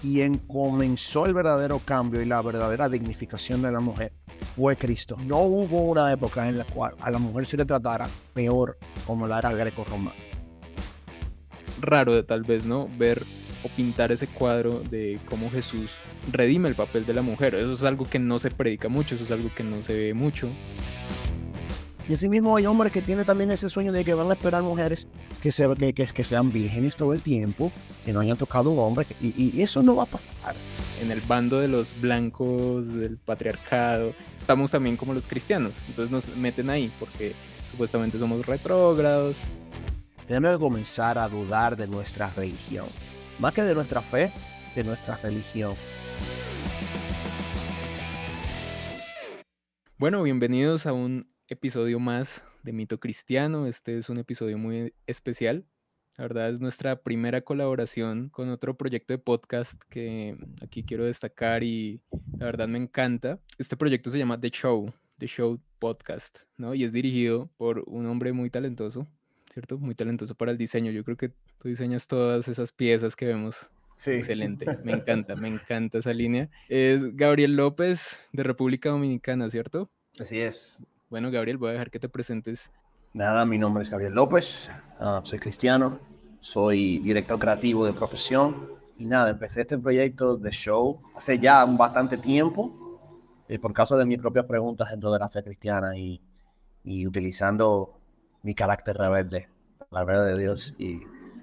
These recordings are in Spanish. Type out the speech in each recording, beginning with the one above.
quien comenzó el verdadero cambio y la verdadera dignificación de la mujer fue Cristo. No hubo una época en la cual a la mujer se le tratara peor como la era greco-romana. Raro de tal vez, ¿no? Ver o pintar ese cuadro de cómo Jesús redime el papel de la mujer. Eso es algo que no se predica mucho, eso es algo que no se ve mucho. Y asimismo hay hombres que tienen también ese sueño de que van a esperar mujeres que, se, que, que, sean vírgenes todo el tiempo, que no hayan tocado un hombre, y, y, eso no va a pasar. En el bando de los blancos, del patriarcado, estamos también como los cristianos, entonces nos meten ahí porque supuestamente somos retrógrados. Tenemos que comenzar a dudar de nuestra religión, más que de nuestra fe, de nuestra religión. Bueno, bienvenidos a un episodio más de Mito Cristiano. Este es un episodio muy especial. La verdad es nuestra primera colaboración con otro proyecto de podcast que aquí quiero destacar y la verdad me encanta. Este proyecto se llama The Show, The Show Podcast, ¿no? Y es dirigido por un hombre muy talentoso, ¿cierto? Muy talentoso para el diseño. Yo creo que tú diseñas todas esas piezas que vemos Sí. Excelente, me encanta, me encanta esa línea. Es Gabriel López de República Dominicana, ¿cierto? Así es. Bueno, Gabriel, voy a dejar que te presentes. Nada, mi nombre es Gabriel López, ah, soy cristiano, soy director creativo de profesión y nada, empecé este proyecto de show hace ya bastante tiempo eh, por causa de mis propias preguntas dentro de la fe cristiana y, y utilizando mi carácter rebelde, la verdad de Dios y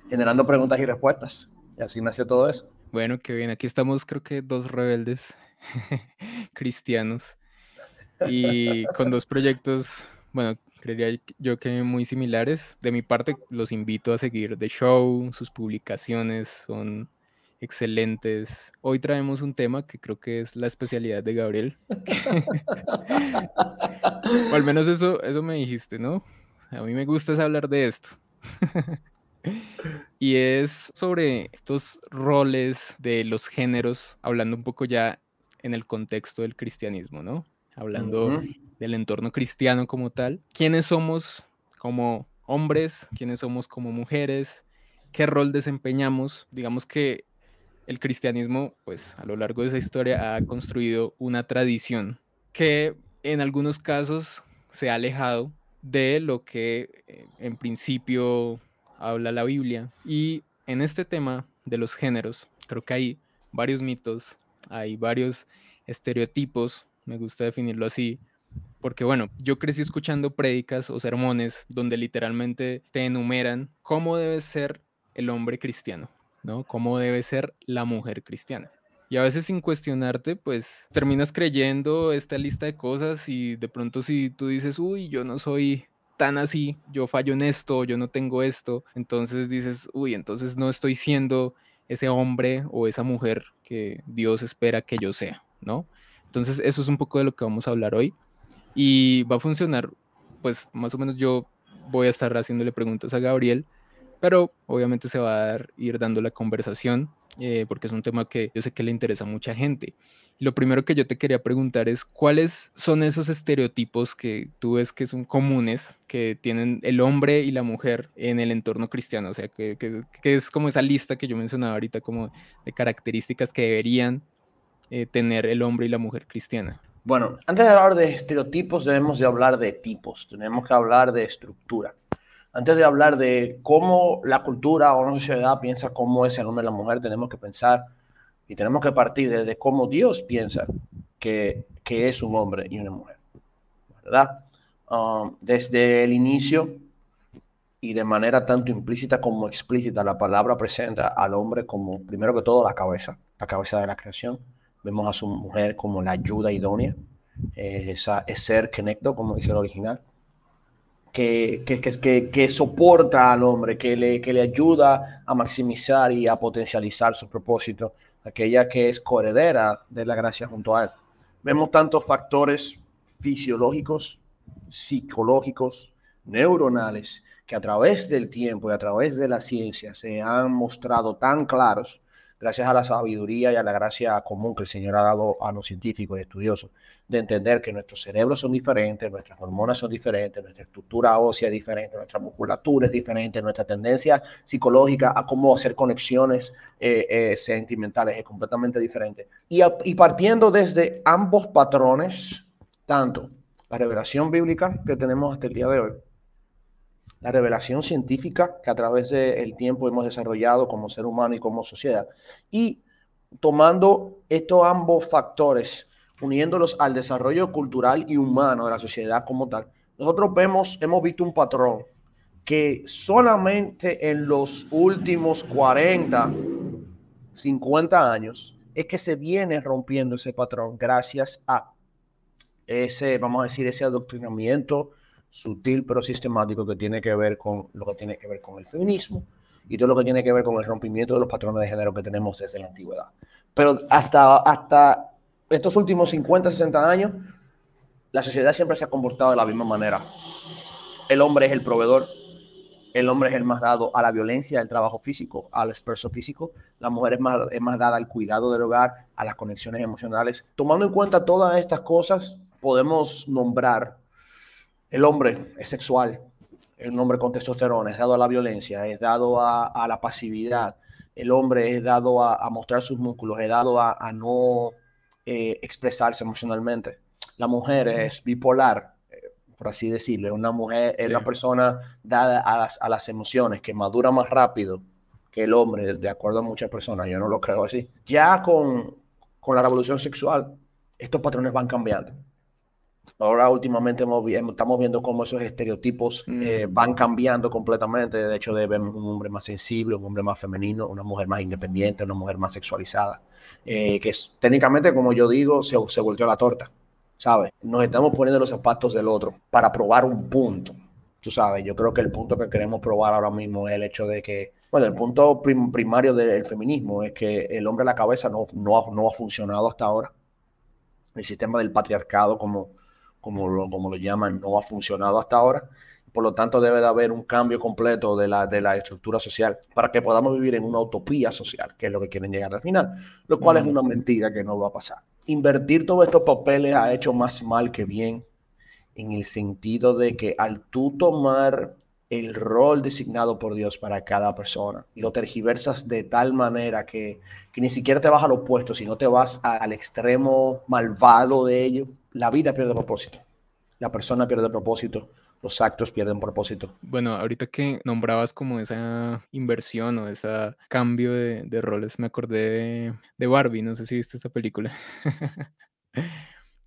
generando preguntas y respuestas. Y así nació todo eso. Bueno, qué bien. Aquí estamos, creo que dos rebeldes cristianos y con dos proyectos, bueno, creería yo que muy similares. De mi parte, los invito a seguir The Show, sus publicaciones son excelentes. Hoy traemos un tema que creo que es la especialidad de Gabriel. o al menos eso, eso me dijiste, ¿no? A mí me gusta hablar de esto. y es sobre estos roles de los géneros, hablando un poco ya en el contexto del cristianismo, ¿no? Hablando del entorno cristiano como tal. ¿Quiénes somos como hombres? ¿Quiénes somos como mujeres? ¿Qué rol desempeñamos? Digamos que el cristianismo, pues a lo largo de esa historia ha construido una tradición que en algunos casos se ha alejado de lo que eh, en principio habla la Biblia. Y en este tema de los géneros, creo que hay varios mitos, hay varios estereotipos me gusta definirlo así, porque bueno, yo crecí escuchando prédicas o sermones donde literalmente te enumeran cómo debe ser el hombre cristiano, ¿no? Cómo debe ser la mujer cristiana. Y a veces sin cuestionarte, pues terminas creyendo esta lista de cosas y de pronto si tú dices, uy, yo no soy tan así, yo fallo en esto, yo no tengo esto, entonces dices, uy, entonces no estoy siendo ese hombre o esa mujer que Dios espera que yo sea, ¿no? Entonces, eso es un poco de lo que vamos a hablar hoy. Y va a funcionar, pues más o menos yo voy a estar haciéndole preguntas a Gabriel, pero obviamente se va a ir dando la conversación, eh, porque es un tema que yo sé que le interesa a mucha gente. lo primero que yo te quería preguntar es, ¿cuáles son esos estereotipos que tú ves que son comunes, que tienen el hombre y la mujer en el entorno cristiano? O sea, que, que es como esa lista que yo mencionaba ahorita, como de características que deberían eh, tener el hombre y la mujer cristiana? Bueno, antes de hablar de estereotipos debemos de hablar de tipos, tenemos que hablar de estructura. Antes de hablar de cómo la cultura o una sociedad piensa cómo es el hombre y la mujer, tenemos que pensar y tenemos que partir desde cómo Dios piensa que, que es un hombre y una mujer. ¿Verdad? Um, desde el inicio y de manera tanto implícita como explícita, la palabra presenta al hombre como, primero que todo, la cabeza, la cabeza de la creación Vemos a su mujer como la ayuda idónea, eh, esa, es ser conecto, como dice el original, que, que, que, que, soporta al hombre, que le, que le ayuda a maximizar y a potencializar su propósito, aquella que es coheredera de la gracia junto a él. Vemos tantos factores fisiológicos, psicológicos, neuronales, que a través del tiempo y a través de la ciencia se han mostrado tan claros gracias a la sabiduría y a la gracia común que el Señor ha dado a los científicos y estudiosos, de entender que nuestros cerebros son diferentes, nuestras hormonas son diferentes, nuestra estructura ósea es diferente, nuestra musculatura es diferente, nuestra tendencia psicológica a cómo hacer conexiones eh, eh, sentimentales es completamente diferente. Y, y partiendo desde ambos patrones, tanto la revelación bíblica que tenemos hasta el día de hoy, la revelación científica que a través del tiempo hemos desarrollado como ser humano y como sociedad. Y tomando estos ambos factores, uniéndolos al desarrollo cultural y humano de la sociedad como tal, nosotros vemos, hemos visto un patrón que solamente en los últimos 40, 50 años es que se viene rompiendo ese patrón gracias a ese, vamos a decir, ese adoctrinamiento sutil pero sistemático que tiene que ver con lo que tiene que ver con el feminismo y todo lo que tiene que ver con el rompimiento de los patrones de género que tenemos desde la antigüedad. Pero hasta, hasta estos últimos 50, 60 años, la sociedad siempre se ha comportado de la misma manera. El hombre es el proveedor, el hombre es el más dado a la violencia, al trabajo físico, al esfuerzo físico, la mujer es más, es más dada al cuidado del hogar, a las conexiones emocionales. Tomando en cuenta todas estas cosas, podemos nombrar el hombre es sexual, el hombre con testosterona es dado a la violencia, es dado a, la pasividad, el hombre es dado a, mostrar sus músculos, es dado a, no eh, expresarse emocionalmente. La mujer es bipolar, eh, por así decirlo, una mujer es una persona dada a las, a las emociones, que madura más rápido que el hombre, de acuerdo a muchas personas, yo no lo creo así. Ya con, con la revolución sexual, estos patrones van cambiando. Ahora últimamente estamos viendo cómo esos estereotipos eh, mm. van cambiando completamente. De hecho, de ver un hombre más sensible, un hombre más femenino, una mujer más independiente, una mujer más sexualizada. Eh, que es, técnicamente, como yo digo, se, se volteó la torta. ¿Sabes? Nos estamos poniendo los zapatos del otro para probar un punto. Tú sabes, yo creo que el punto que queremos probar ahora mismo es el hecho de que, bueno, el punto primario del feminismo es que el hombre a la cabeza no, no, no ha funcionado hasta ahora. El sistema del patriarcado como como lo, como lo llaman, no ha funcionado hasta ahora. Por lo tanto, debe de haber un cambio completo de la, de la estructura social para que podamos vivir en una utopía social, que es lo que quieren llegar al final, lo cual es una mentira que no va a pasar. Invertir todos estos papeles ha hecho más mal que bien, en el sentido de que al tú tomar el rol designado por Dios para cada persona. Y lo tergiversas de tal manera que, que ni siquiera te vas al opuesto, sino te vas al extremo malvado de ello, la vida pierde propósito, la persona pierde propósito, los actos pierden propósito. Bueno, ahorita que nombrabas como esa inversión o ese cambio de, roles, me acordé de, Barbie, no sé si viste esta película,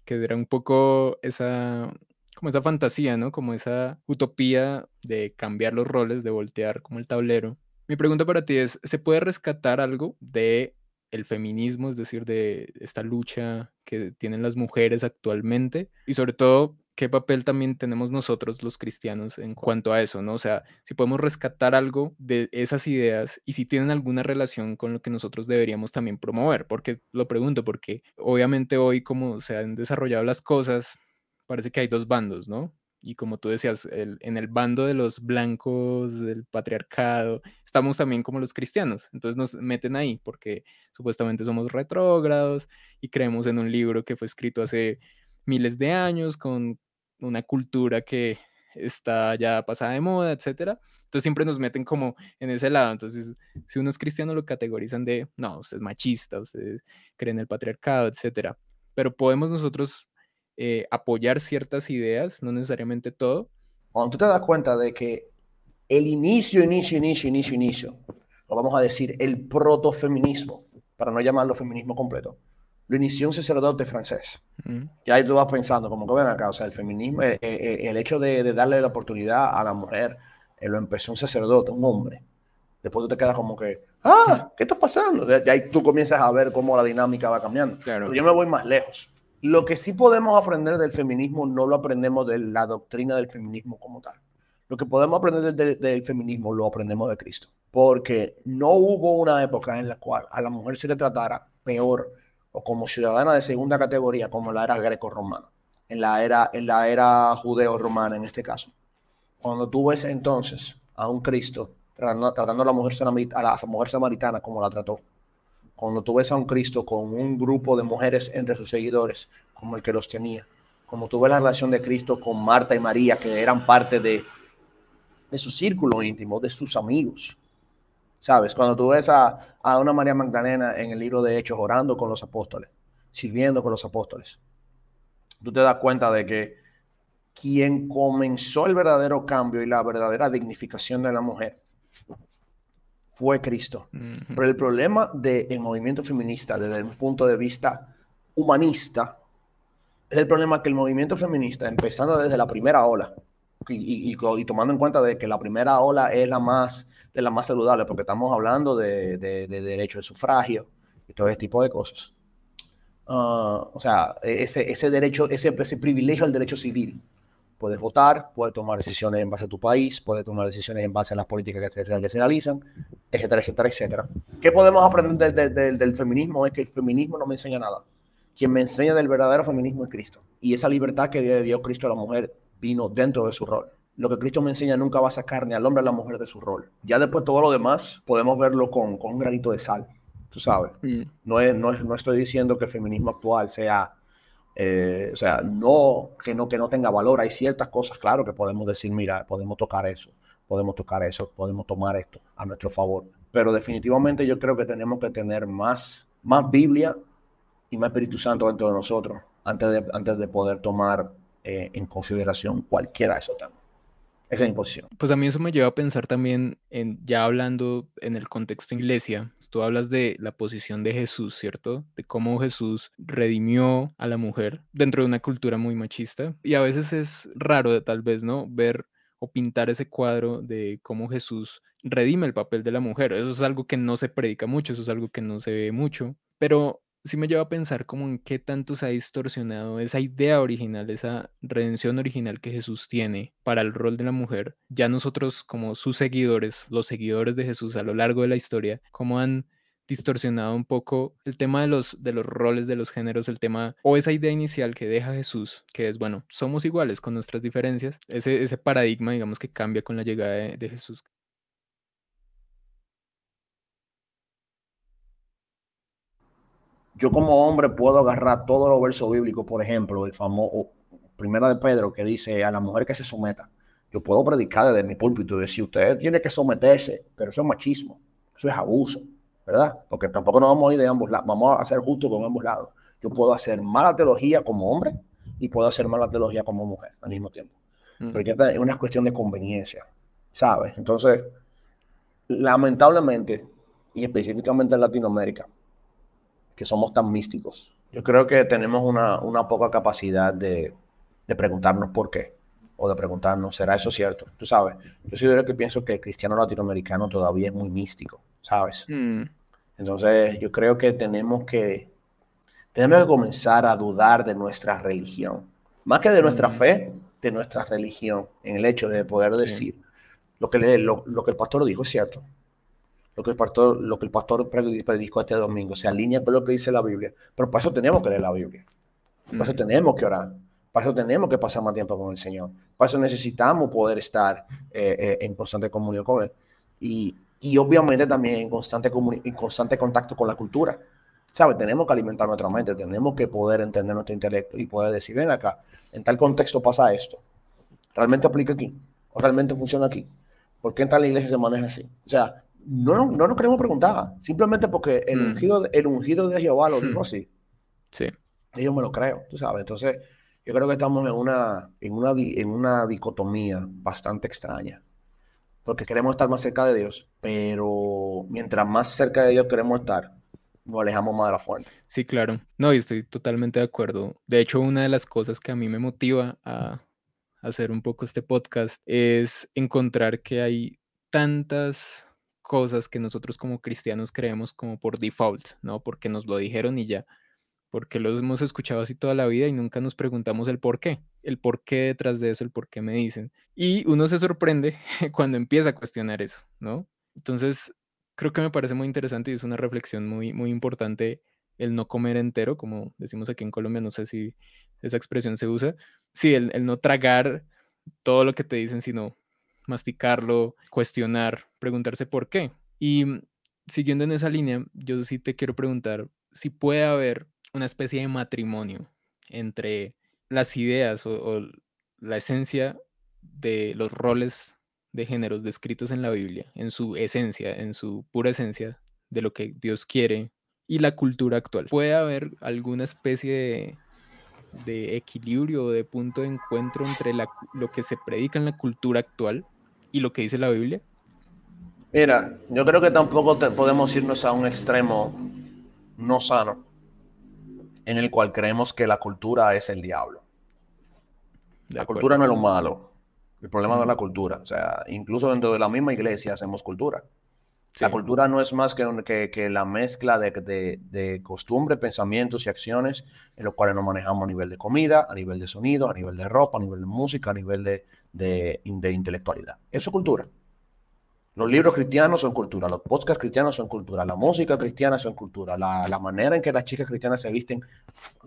que era un poco esa, como esa fantasía, ¿no? Como esa utopía de cambiar los roles, de voltear como el tablero. Mi pregunta para ti es, ¿se puede rescatar algo de el feminismo, es decir, de esta lucha que tienen las mujeres actualmente y sobre todo qué papel también tenemos nosotros los cristianos en cuanto a eso, ¿no? O sea, si podemos rescatar algo de esas ideas y si tienen alguna relación con lo que nosotros deberíamos también promover, porque lo pregunto, porque obviamente hoy como se han desarrollado las cosas, parece que hay dos bandos, ¿no? y como tú decías, en el bando de los blancos, del patriarcado, estamos también como los cristianos. Entonces nos meten ahí porque supuestamente somos retrógrados y creemos en un libro que fue escrito hace miles de años con una cultura que está ya pasada de moda, etcétera. Entonces siempre nos meten como en ese lado. Entonces, si uno es cristiano, lo categorizan de, no, usted es machista, usted cree en el patriarcado, etcétera. Pero podemos nosotros eh, apoyar ciertas ideas, no necesariamente todo. Cuando tú te das cuenta de que el inicio, inicio, inicio, inicio, inicio, lo vamos a decir, el protofeminismo, para no llamarlo feminismo completo, lo inició un sacerdote francés. Mm. Y ahí tú vas pensando, como que ven acá, o sea, el feminismo, eh, eh, el hecho de, darle la oportunidad a la mujer, lo empezó un sacerdote, un hombre. Después tú te quedas como que, ah, ¿qué está pasando? De, ahí tú comienzas a ver cómo la dinámica va cambiando. Pero yo me voy más lejos. Lo que sí podemos aprender del feminismo no lo aprendemos de la doctrina del feminismo como tal. Lo que podemos aprender del, feminismo lo aprendemos de Cristo. Porque no hubo una época en la cual a la mujer se le tratara peor o como ciudadana de segunda categoría como la era greco-romana, en la era, en la era judeo-romana en este caso. Cuando tú ves entonces a un Cristo tratando, a, la mujer, a la mujer samaritana como la trató, Cuando tú ves a un Cristo con un grupo de mujeres entre sus seguidores, como el que los tenía, como tú ves la relación de Cristo con Marta y María, que eran parte de, de su círculo íntimo, de sus amigos. ¿Sabes? Cuando tú ves a, a una María Magdalena en el libro de Hechos orando con los apóstoles, sirviendo con los apóstoles, tú te das cuenta de que quien comenzó el verdadero cambio y la verdadera dignificación de la mujer fue Cristo. Pero el problema del movimiento feminista desde un punto de vista humanista es el problema que el movimiento feminista, empezando desde la primera ola, y, tomando en cuenta de que la primera ola es la más, de la más saludable, porque estamos hablando de, derecho de sufragio y todo ese tipo de cosas. Ah, o sea, ese, ese derecho, ese, ese privilegio al derecho civil Puedes votar, puedes tomar decisiones en base a tu país, puedes tomar decisiones en base a las políticas que se, que se realizan, etcétera, etcétera, etcétera. ¿Qué podemos aprender del, feminismo? Es que el feminismo no me enseña nada. Quien me enseña del verdadero feminismo es Cristo. Y esa libertad que dio Cristo a la mujer vino dentro de su rol. Lo que Cristo me enseña nunca va a sacar ni al hombre ni a la mujer de su rol. Ya después todo lo demás podemos verlo con, con un granito de sal, tú sabes. Mm. No, es, no, es, no estoy diciendo que el feminismo actual sea eh, o sea, no que, no que no tenga valor. Hay ciertas cosas, claro, que podemos decir, mira, podemos tocar eso, podemos tocar eso, podemos tomar esto a nuestro favor. Pero definitivamente yo creo que tenemos que tener más, más Biblia y más Espíritu Santo dentro de nosotros antes de, antes de poder tomar eh, en consideración cualquiera de esos temas esa imposición. Pues a mí eso me lleva a pensar también en, ya hablando en el contexto iglesia, tú hablas de la posición de Jesús, ¿cierto? De cómo Jesús redimió a la mujer dentro de una cultura muy machista. Y a veces es raro, tal vez, ¿no? Ver o pintar ese cuadro de cómo Jesús redime el papel de la mujer. Eso es algo que no se predica mucho, eso es algo que no se ve mucho. Pero sí me lleva a pensar como en qué tanto se ha distorsionado esa idea original, esa redención original que Jesús tiene para el rol de la mujer. Ya nosotros como sus seguidores, los seguidores de Jesús a lo largo de la historia, cómo han distorsionado un poco el tema de los, de los roles de los géneros, el tema o esa idea inicial que deja Jesús, que es, bueno, somos iguales con nuestras diferencias, ese, ese paradigma, digamos, que cambia con la llegada de Jesús. Yo como hombre puedo agarrar todos los versos bíblicos, por ejemplo, el famoso Primera de Pedro que dice a la mujer que se someta. Yo puedo predicar desde mi púlpito y decir, usted tiene que someterse, pero eso es machismo, eso es abuso, ¿verdad? Porque tampoco nos vamos a ir de ambos lados, vamos a hacer justo con ambos lados. Yo puedo hacer mala teología como hombre y puedo hacer mala teología como mujer al mismo tiempo. Mm. Pero ya es una cuestión de conveniencia, ¿sabes? Entonces, lamentablemente, y específicamente en Latinoamérica, que somos tan místicos. Yo creo que tenemos una, una poca capacidad de, de, preguntarnos por qué o de preguntarnos, ¿será eso cierto? Tú sabes, yo soy de los que pienso que el cristiano latinoamericano todavía es muy místico, ¿sabes? Mm. Entonces, yo creo que tenemos que, tenemos que comenzar a dudar de nuestra religión, más que de nuestra mm. fe, de nuestra religión, en el hecho de poder decir lo, que le, lo, lo que el pastor dijo es cierto lo que el pastor, lo que el pastor predicó este domingo, se alinea con lo que dice la Biblia. Pero para eso tenemos que leer la Biblia. Para eso tenemos que orar. Para eso tenemos que pasar más tiempo con el Señor. Para eso necesitamos poder estar eh, eh, en constante comunión con Él. Y, y obviamente también en constante, en constante contacto con la cultura. ¿Sabes? Tenemos que alimentar nuestra mente, tenemos que poder entender nuestro intelecto y poder decir, ven acá, en tal contexto pasa esto. ¿Realmente aplica aquí? ¿O realmente funciona aquí? ¿Por qué en tal iglesia se maneja así? O sea, no, no, nos queremos preguntar, simplemente porque el, mm. ungido, el ungido de Jehová lo dijo hmm. así. Sí. Yo me lo creo, tú sabes. Entonces, yo creo que estamos en una, en una, en una dicotomía bastante extraña, porque queremos estar más cerca de Dios, pero mientras más cerca de Dios queremos estar, nos alejamos más de la fuente. Sí, claro. No, y estoy totalmente de acuerdo. De hecho, una de las cosas que a mí me motiva a hacer un poco este podcast es encontrar que hay tantas cosas que nosotros como cristianos creemos como por default, ¿no? Porque nos lo dijeron y ya. Porque los hemos escuchado así toda la vida y nunca nos preguntamos el por qué, el por qué detrás de eso, el por qué me dicen. Y uno se sorprende cuando empieza a cuestionar eso, ¿no? Entonces, creo que me parece muy interesante y es una reflexión muy, muy importante el no comer entero, como decimos aquí en Colombia, no sé si esa expresión se usa. Sí, el, el no tragar todo lo que te dicen, sino masticarlo, cuestionar, preguntarse por qué. Y siguiendo en esa línea, yo sí te quiero preguntar si puede haber una especie de matrimonio entre las ideas o, la esencia de los roles de géneros descritos en la Biblia, en su esencia, en su pura esencia de lo que Dios quiere y la cultura actual. ¿Puede haber alguna especie de, equilibrio o de punto de encuentro entre lo que se predica en la cultura actual y lo que dice la Biblia? Mira, yo creo que tampoco podemos irnos a un extremo no sano en el cual creemos que la cultura es el diablo. la cultura no es lo malo. El problema no es la cultura. O sea, incluso dentro de la misma iglesia hacemos cultura. La cultura no es más que, que, la mezcla de, de, de costumbres, pensamientos y acciones en los cuales nos manejamos a nivel de comida, a nivel de sonido, a nivel de ropa, a nivel de música, a nivel de, de intelectualidad. Eso es cultura. Los libros cristianos son cultura, los podcasts cristianos son cultura, la música cristiana son cultura, la, la, manera en que las chicas cristianas se visten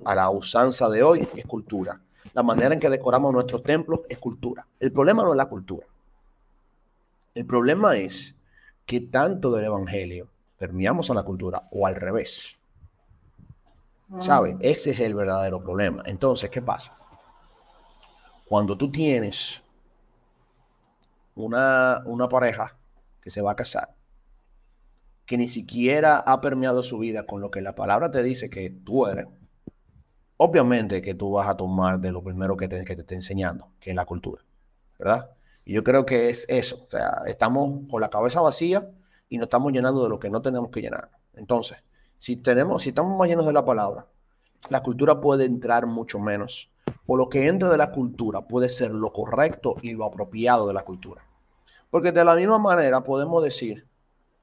a la usanza de hoy es cultura, la manera en que decoramos nuestros templos es cultura. El problema no es la cultura. El problema es que tanto del evangelio permeamos a la cultura o al revés. ¿Sabes? Ese es el verdadero problema. Entonces, ¿qué pasa? Cuando tú tienes una, una pareja que se va a casar, que ni siquiera ha permeado su vida con lo que la palabra te dice que tú eres, obviamente que tú vas a tomar de lo primero que te, que te está enseñando, que es la cultura, ¿verdad? Y yo creo que es eso, o sea, estamos con la cabeza vacía y nos estamos llenando de lo que no tenemos que llenar. Entonces, si, tenemos, si estamos más llenos de la palabra, la cultura puede entrar mucho menos, o lo que entra de la cultura puede ser lo correcto y lo apropiado de la cultura. Porque de la misma manera podemos decir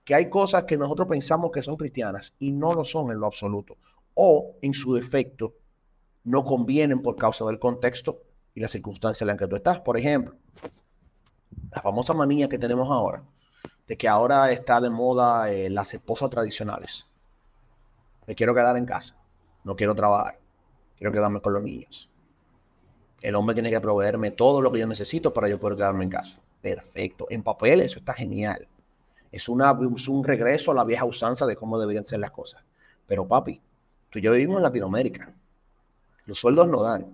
que hay cosas que nosotros pensamos que son cristianas y no lo son en lo absoluto. O en su defecto no convienen por causa del contexto y la circunstancia en la que tú estás. Por ejemplo, la famosa manía que tenemos ahora, de que ahora está de moda eh, las esposas tradicionales. Me quiero quedar en casa, no quiero trabajar, quiero quedarme con los niños. El hombre tiene que proveerme todo lo que yo necesito para yo poder quedarme en casa. Perfecto. En papel eso está genial. Es, una, un regreso a la vieja usanza de cómo deberían ser las cosas. Pero papi, tú y yo vivimos en Latinoamérica. Los sueldos no dan.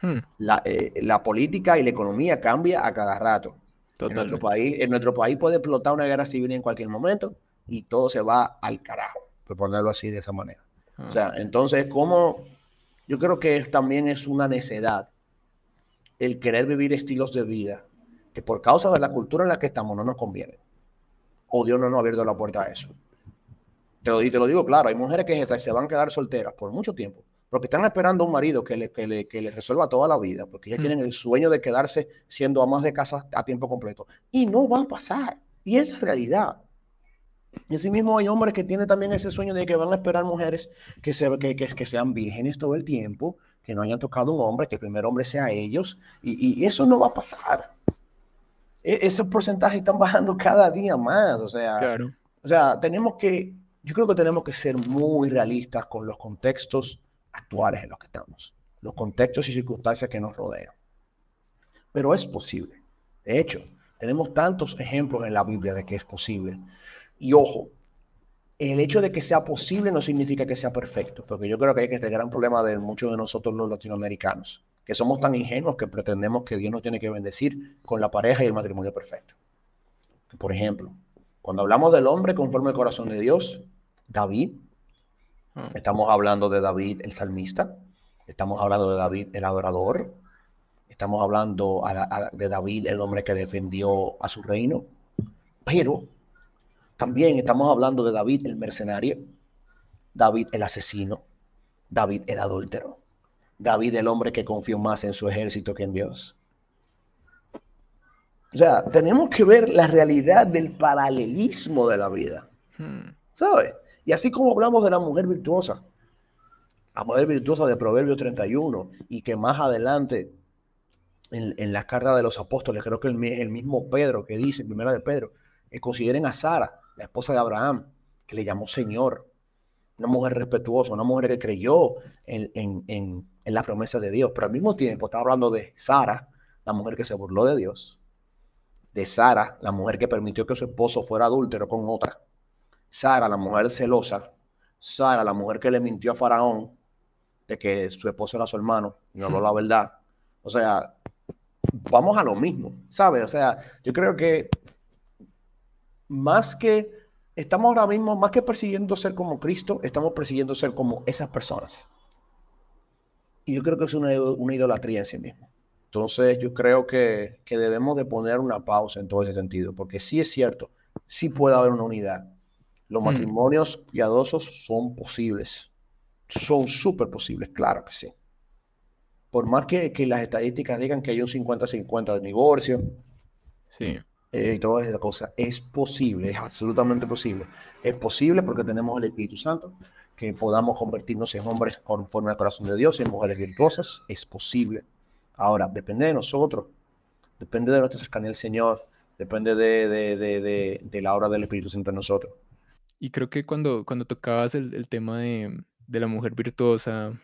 Hmm. Eh, la, política y la economía cambia a cada rato. En nuestro, país, en nuestro país puede explotar una guerra civil en cualquier momento y todo se va al carajo, por ponerlo así de esa manera. O sea, ah. entonces, como yo creo que también es una necedad el querer vivir estilos de vida que por causa de la cultura en la que estamos no nos conviene. O Dios no nos ha abierto la puerta a eso. Te lo, te lo digo claro, hay mujeres que se van a quedar solteras por mucho tiempo, porque están esperando un marido que le, que le, que le resuelva toda la vida, porque ya mm. tienen el sueño de quedarse siendo amas de casa a tiempo completo. Y no va a pasar. Y es la realidad. Y así mismo hay hombres que tienen también ese sueño de que van a esperar mujeres que, se, que, que, que sean vírgenes todo el tiempo, que no hayan tocado un hombre, que el primer hombre sea ellos. Y, y eso no va a pasar. E-, esos porcentajes están bajando cada día más. O sea, o sea, tenemos que, yo creo que tenemos que ser muy realistas con los contextos actuales en los que estamos, los contextos y circunstancias que nos rodean. Pero es posible. De hecho, tenemos tantos ejemplos en la Biblia de que es posible. Y ojo, el hecho de que sea posible no significa que sea perfecto, porque yo creo que hay que este gran problema de muchos de nosotros los latinoamericanos que somos tan ingenuos que pretendemos que Dios nos tiene que bendecir con la pareja y el matrimonio perfecto. Por ejemplo, cuando hablamos del hombre conforme al corazón de Dios, David, ah. estamos hablando de David el salmista, estamos hablando de David el adorador, estamos hablando de David el hombre que defendió a su reino, pero también estamos hablando de David el mercenario, David el asesino, David el adúltero. David el hombre que confió más en su ejército que en Dios. O sea, tenemos que ver la realidad del paralelismo de la vida. Hmm. ¿Sabes? Y así como hablamos de la mujer virtuosa, la mujer virtuosa de Proverbios 31, y que más adelante en, en la carta de los apóstoles, creo que el, el mismo Pedro que dice, primera de Pedro, que consideren a Sara, la esposa de Abraham, que le llamó Señor, una mujer respetuosa, una mujer que creyó en, en, en la promesa de Dios, pero al mismo tiempo está hablando de Sara, la mujer que se burló de Dios, de Sara, la mujer que permitió que su esposo fuera adúltero con otra, Sara, la mujer celosa, Sara, la mujer que le mintió a Faraón de que su esposo era su hermano y no habló la verdad. O sea, vamos a lo mismo, ¿sabes? O sea, yo creo que más que estamos ahora mismo, más que persiguiendo ser como Cristo, estamos persiguiendo ser como esas personas. Y yo creo que es una, idolatría en sí mismo. Entonces yo creo que, que, debemos de poner una pausa en todo ese sentido, porque sí es cierto, sí puede haber una unidad. Los mm. matrimonios piadosos son posibles, son súper posibles, claro que sí. Por más que, que, las estadísticas digan que hay un 50-50 de divorcio, sí. Eh, y todas esas cosas, es posible, es absolutamente posible. Es posible porque tenemos el Espíritu Santo, que podamos convertirnos en hombres conforme al corazón de Dios, en mujeres virtuosas, es posible. Ahora, depende de nosotros, depende de nuestra cercanía al Señor, depende de, de, de, de, la obra del Espíritu Santo en nosotros. Y creo que cuando, cuando tocabas el, el tema de, la mujer virtuosa,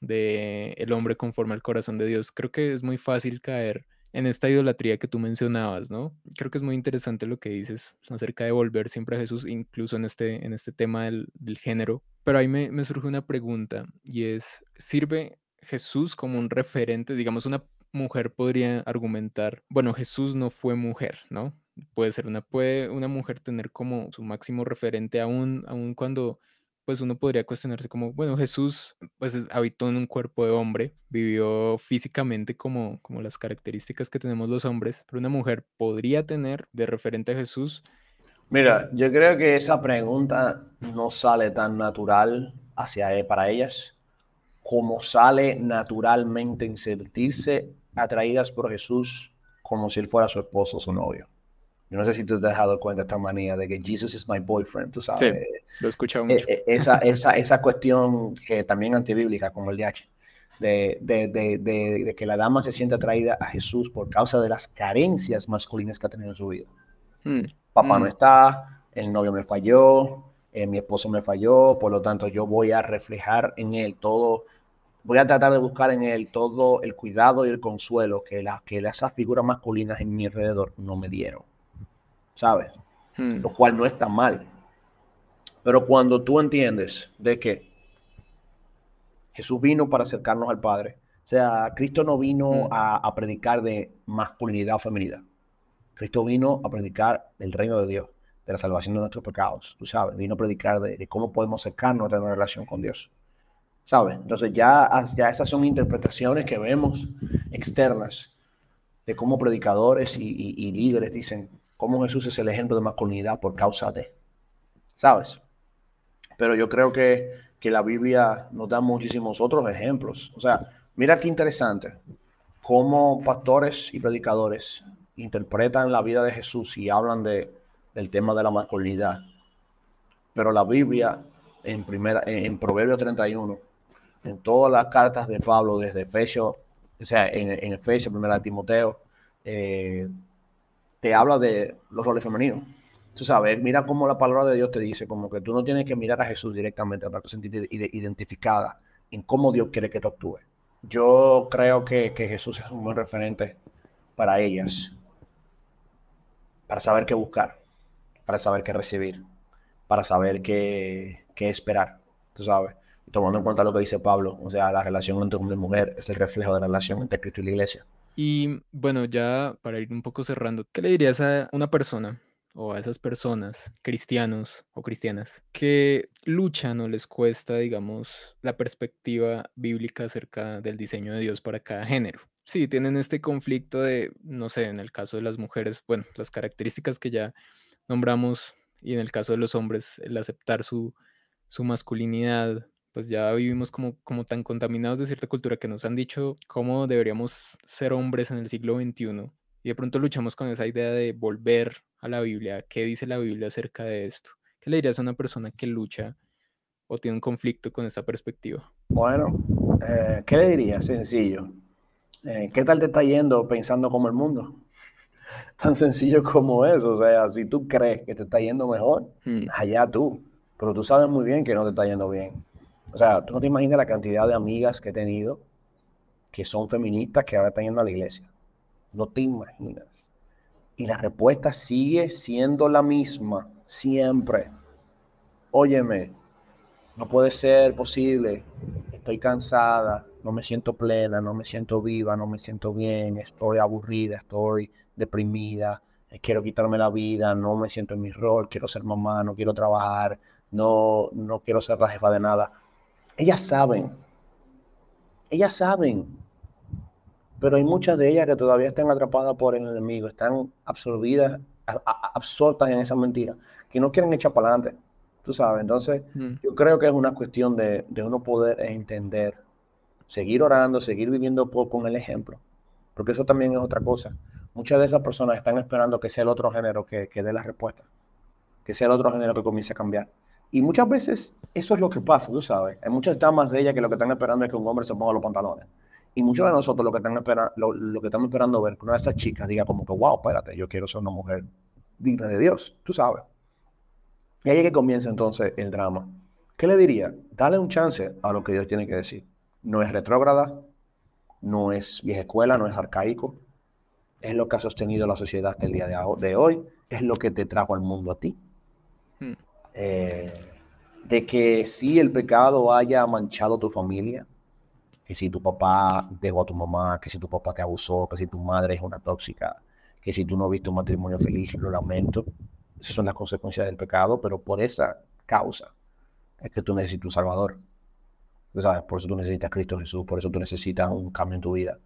de el hombre conforme al corazón de Dios, creo que es muy fácil caer en esta idolatría que tú mencionabas, ¿no? Creo que es muy interesante lo que dices acerca de volver siempre a Jesús, incluso en este, en este tema del, género. Pero ahí me, me surge una pregunta y es, ¿sirve Jesús como un referente? Digamos, una mujer podría argumentar, bueno, Jesús no fue mujer, ¿no? Puede ser una, puede una mujer tener como su máximo referente aún, aún cuando pues uno podría cuestionarse como, bueno, Jesús pues habitó en un cuerpo de hombre, vivió físicamente como, como las características que tenemos los hombres, pero una mujer podría tener de referente a Jesús. Mira, yo creo que esa pregunta no sale tan natural hacia e, para ellas como sale naturalmente en sentirse atraídas por Jesús como si él fuera su esposo o su novio. Yo no sé si tú te has dado cuenta de esta manía de que Jesus is my boyfriend, tú sabes. Sí, lo he escuchado mucho. E, e, esa, esa, esa cuestión que también antibíblica, como el DH, de, de, de, de, que la dama se siente atraída a Jesús por causa de las carencias masculinas que ha tenido en su vida. Hmm, Papá no hmm. está, el novio me falló, eh, mi esposo me falló, por lo tanto yo voy a reflejar en él todo voy a tratar de buscar en él todo el cuidado y el consuelo que, la, que esas figuras masculinas en mi alrededor no me dieron. ¿Sabes? Hmm. Lo cual no está mal. Pero cuando tú entiendes de que Jesús vino para acercarnos al Padre, o sea, Cristo no vino hmm. a, predicar de masculinidad o feminidad. Cristo vino a predicar del reino de Dios, de la salvación de nuestros pecados. Tú sabes, vino a predicar de, de cómo podemos acercarnos a tener una relación con Dios. ¿sabes? Entonces ya, ya esas son interpretaciones que vemos externas de cómo predicadores y, líderes dicen cómo Jesús es el ejemplo de masculinidad por causa de, ¿sabes? Pero yo creo que, que la Biblia nos da muchísimos otros ejemplos. O sea, mira qué interesante cómo pastores y predicadores interpretan la vida de Jesús y hablan de, del tema de la masculinidad. Pero la Biblia en, primera, en Proverbio 31 en todas las cartas de Pablo, desde Efesios, o sea, en, en Efesios, primera de Timoteo, eh, te habla de los roles femeninos. Tú sabes, mira cómo la palabra de Dios te dice, como que tú no tienes que mirar a Jesús directamente para sentirte identificada en cómo Dios quiere que tú actúes. Yo creo que, que Jesús es un buen referente para ellas, para saber qué buscar, para saber qué recibir, para saber qué, qué esperar, tú sabes tomando en cuenta lo que dice Pablo, o sea, la relación entre hombre y mujer es el reflejo de la relación entre Cristo y la iglesia. Y bueno, ya para ir un poco cerrando, ¿qué le dirías a una persona o a esas personas, cristianos o cristianas, que luchan o les cuesta, digamos, la perspectiva bíblica acerca del diseño de Dios para cada género? Sí, tienen este conflicto de, no sé, en el caso de las mujeres, bueno, las características que ya nombramos y en el caso de los hombres, el aceptar su, su masculinidad, pues ya vivimos como, como tan contaminados de cierta cultura que nos han dicho cómo deberíamos ser hombres en el siglo XXI y de pronto luchamos con esa idea de volver a la Biblia. ¿Qué dice la Biblia acerca de esto? ¿Qué le dirías a una persona que lucha o tiene un conflicto con esta perspectiva? Bueno, eh, ¿qué le diría? Sencillo. Eh, ¿Qué tal te está yendo pensando como el mundo? Tan sencillo como eso. O sea, si tú crees que te está yendo mejor, hmm. allá tú. Pero tú sabes muy bien que no te está yendo bien. O sea, tú no te imaginas la cantidad de amigas que he tenido que son feministas que ahora están yendo a la iglesia. No te imaginas. Y la respuesta sigue siendo la misma, siempre. óyeme, no puede ser posible, estoy cansada, no me siento plena, no me siento viva, no me siento bien, estoy aburrida, estoy deprimida, quiero quitarme la vida, no me siento en mi rol, quiero ser mamá, no quiero trabajar, no, no quiero ser la jefa de nada. Ellas saben, ellas saben, pero hay muchas de ellas que todavía están atrapadas por el enemigo, están absorbidas, absortas en esa mentira, que no quieren echar para adelante. Tú sabes, entonces mm. yo creo que es una cuestión de, de, uno poder entender, seguir orando, seguir viviendo con el ejemplo, porque eso también es otra cosa. Muchas de esas personas están esperando que sea el otro género que, que dé la respuesta, que sea el otro género que comience a cambiar. Y muchas veces eso es lo que pasa, tú sabes. Hay muchas damas de ellas que lo que están esperando es que un hombre se ponga los pantalones. Y muchos de nosotros lo que están esperando, lo, lo que estamos esperando ver que una de esas chicas diga como que, wow, espérate, yo quiero ser una mujer digna de Dios, tú sabes. Y ahí es que comienza entonces el drama. ¿Qué le diría? Dale un chance a lo que Dios tiene que decir. No es retrógrada, no es vieja escuela, no es arcaico. Es lo que ha sostenido la sociedad hasta el día de hoy. Es lo que te trajo al mundo a ti. Hmm. Eh, de que si el pecado haya manchado tu familia, que si tu papá dejó a tu mamá, que si tu papá te abusó, que si tu madre es una tóxica, que si tú no viste un matrimonio feliz, lo lamento. Esas son las consecuencias del pecado, pero por esa causa es que tú necesitas un Salvador. ¿Sabes? Por eso tú necesitas a Cristo Jesús, por eso tú necesitas un cambio en tu vida.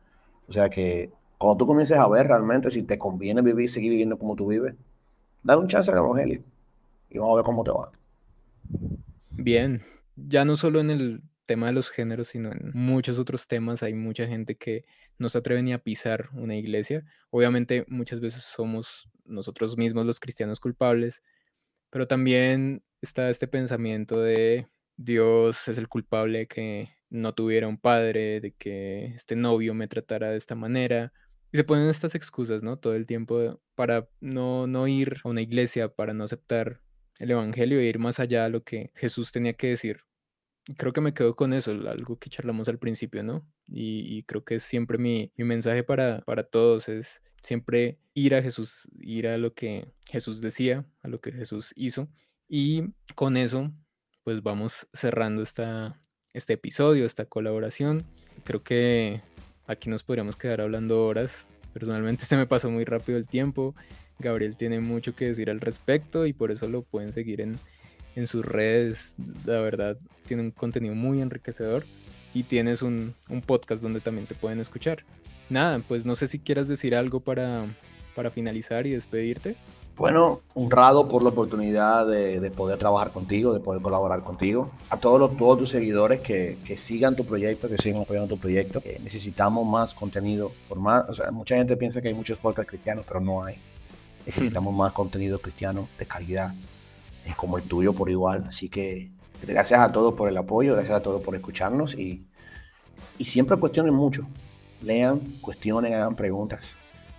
O sea que cuando tú comiences a ver realmente si te conviene vivir, seguir viviendo como tú vives, dale un chance al Evangelio y vamos a ver cómo te va. Bien, ya no solo en el tema de los géneros, sino en muchos otros temas hay mucha gente que no se atreve ni a pisar una iglesia. Obviamente muchas veces somos nosotros mismos los cristianos culpables, pero también está este pensamiento de Dios es el culpable que no tuviera un padre, de que este novio me tratara de esta manera. Y se ponen estas excusas, ¿no? Todo el tiempo para no, no ir a una iglesia, para no aceptar el Evangelio e ir más allá de lo que Jesús tenía que decir creo que me quedo con eso, algo que charlamos al principio, ¿no? Y, creo que es siempre mi, mensaje para, para todos, es siempre ir a Jesús, ir a lo que Jesús decía, a lo que Jesús hizo. Y con eso, pues vamos cerrando esta, este episodio, esta colaboración. Creo que aquí nos podríamos quedar hablando horas. Personalmente se me pasó muy rápido el tiempo. Gabriel tiene mucho que decir al respecto y por eso lo pueden seguir en en sus redes, la verdad, tiene un contenido muy enriquecedor y tienes un, podcast donde también te pueden escuchar. Nada, pues no sé si quieras decir algo para, para finalizar y despedirte. Bueno, honrado por la oportunidad de, poder trabajar contigo, de poder colaborar contigo. A todos, los, todos tus seguidores que, que sigan tu proyecto, que sigan apoyando tu proyecto. necesitamos más contenido. Por más, o sea, mucha gente piensa que hay muchos podcasts cristianos, pero no hay. Necesitamos más contenido cristiano de calidad como el tuyo por igual. Así que gracias a todos por el apoyo, gracias a todos por escucharnos y, y siempre cuestionen mucho. Lean, cuestionen, hagan preguntas.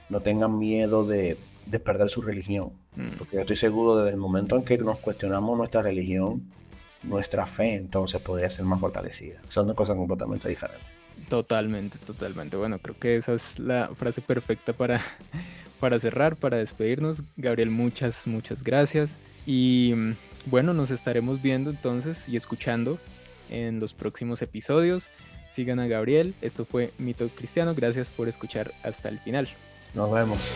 No tengan miedo de, de perder su religión. Mm. Porque yo estoy seguro desde el momento en que nos cuestionamos nuestra religión, nuestra fe entonces podría ser más fortalecida. Son dos cosas completamente diferentes. Totalmente, totalmente. Bueno, creo que esa es la frase perfecta para, para cerrar, para despedirnos. Gabriel, muchas, muchas gracias. Y bueno, nos estaremos viendo entonces y escuchando en los próximos episodios. Sigan a Gabriel. Esto fue Mito Cristiano. Gracias por escuchar hasta el final. Nos vemos.